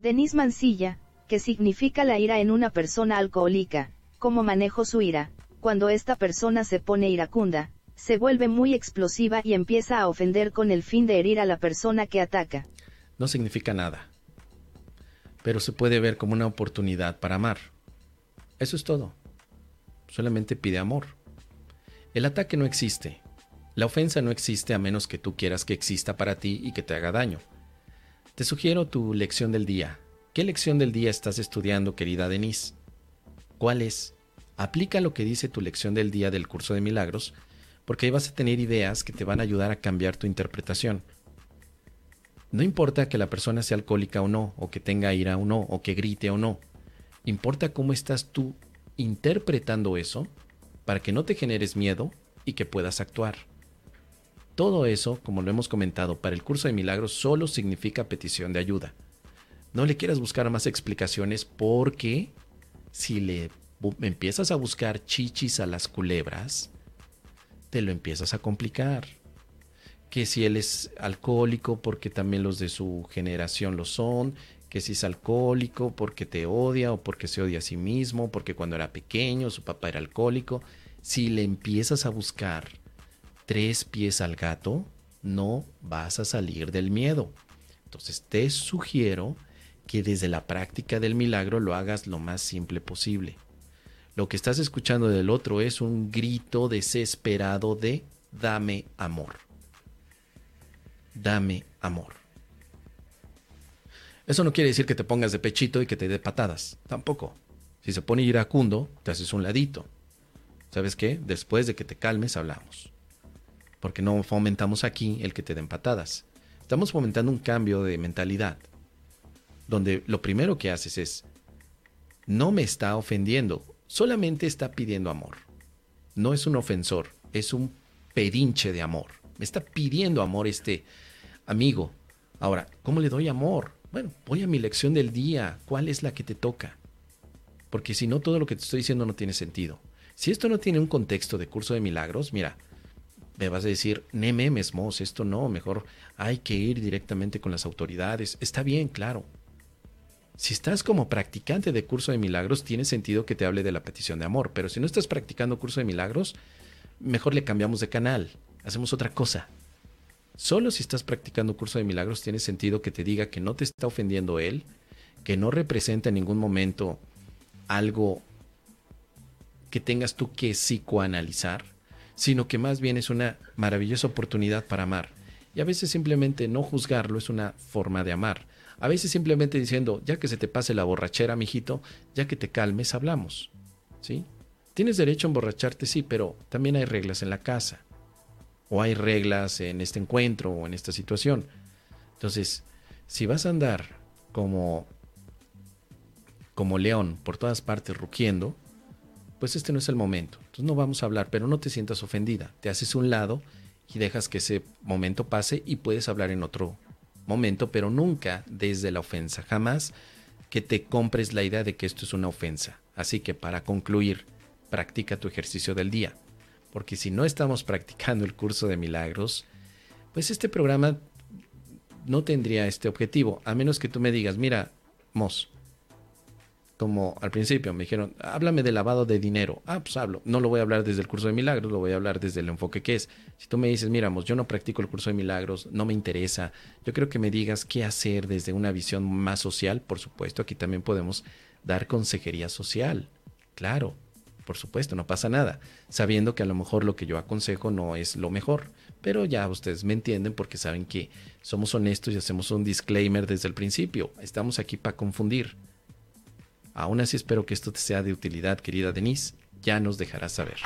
Denise Mancilla, que significa la ira en una persona alcohólica, cómo manejo su ira, cuando esta persona se pone iracunda, se vuelve muy explosiva y empieza a ofender con el fin de herir a la persona que ataca. No significa nada, pero se puede ver como una oportunidad para amar. Eso es todo. Solamente pide amor. El ataque no existe. La ofensa no existe a menos que tú quieras que exista para ti y que te haga daño. Te sugiero tu lección del día. ¿Qué lección del día estás estudiando, querida Denise? ¿Cuál es? Aplica lo que dice tu lección del día del curso de milagros, porque ahí vas a tener ideas que te van a ayudar a cambiar tu interpretación. No importa que la persona sea alcohólica o no, o que tenga ira o no, o que grite o no. Importa cómo estás tú interpretando eso para que no te generes miedo y que puedas actuar. Todo eso, como lo hemos comentado, para el curso de milagros solo significa petición de ayuda. No le quieras buscar más explicaciones porque si le empiezas a buscar chichis a las culebras, te lo empiezas a complicar. Que si él es alcohólico porque también los de su generación lo son, que si es alcohólico porque te odia o porque se odia a sí mismo, porque cuando era pequeño su papá era alcohólico, si le empiezas a buscar tres pies al gato, no vas a salir del miedo. Entonces te sugiero que desde la práctica del milagro lo hagas lo más simple posible. Lo que estás escuchando del otro es un grito desesperado de dame amor. Dame amor. Eso no quiere decir que te pongas de pechito y que te dé patadas, tampoco. Si se pone iracundo, te haces un ladito. ¿Sabes qué? Después de que te calmes hablamos porque no fomentamos aquí el que te den patadas. Estamos fomentando un cambio de mentalidad, donde lo primero que haces es, no me está ofendiendo, solamente está pidiendo amor. No es un ofensor, es un pedinche de amor. Me está pidiendo amor este amigo. Ahora, ¿cómo le doy amor? Bueno, voy a mi lección del día. ¿Cuál es la que te toca? Porque si no, todo lo que te estoy diciendo no tiene sentido. Si esto no tiene un contexto de curso de milagros, mira, me vas a decir, ne memes, mos, esto no, mejor hay que ir directamente con las autoridades. Está bien, claro. Si estás como practicante de curso de milagros, tiene sentido que te hable de la petición de amor, pero si no estás practicando curso de milagros, mejor le cambiamos de canal, hacemos otra cosa. Solo si estás practicando curso de milagros tiene sentido que te diga que no te está ofendiendo él, que no representa en ningún momento algo que tengas tú que psicoanalizar, sino que más bien es una maravillosa oportunidad para amar. Y a veces simplemente no juzgarlo es una forma de amar. A veces simplemente diciendo, ya que se te pase la borrachera, mijito, ya que te calmes, hablamos. ¿Sí? Tienes derecho a emborracharte, sí, pero también hay reglas en la casa. O hay reglas en este encuentro o en esta situación. Entonces, si vas a andar como como león por todas partes rugiendo, pues este no es el momento. Entonces no vamos a hablar, pero no te sientas ofendida. Te haces un lado y dejas que ese momento pase y puedes hablar en otro momento, pero nunca desde la ofensa. Jamás que te compres la idea de que esto es una ofensa. Así que para concluir, practica tu ejercicio del día. Porque si no estamos practicando el curso de milagros, pues este programa no tendría este objetivo, a menos que tú me digas, mira, Mos, como al principio me dijeron, háblame de lavado de dinero. Ah, pues hablo. No lo voy a hablar desde el curso de milagros, lo voy a hablar desde el enfoque que es. Si tú me dices, miramos, yo no practico el curso de milagros, no me interesa, yo creo que me digas qué hacer desde una visión más social, por supuesto, aquí también podemos dar consejería social. Claro, por supuesto, no pasa nada, sabiendo que a lo mejor lo que yo aconsejo no es lo mejor, pero ya ustedes me entienden porque saben que somos honestos y hacemos un disclaimer desde el principio. Estamos aquí para confundir Aún así espero que esto te sea de utilidad, querida Denise. Ya nos dejarás saber.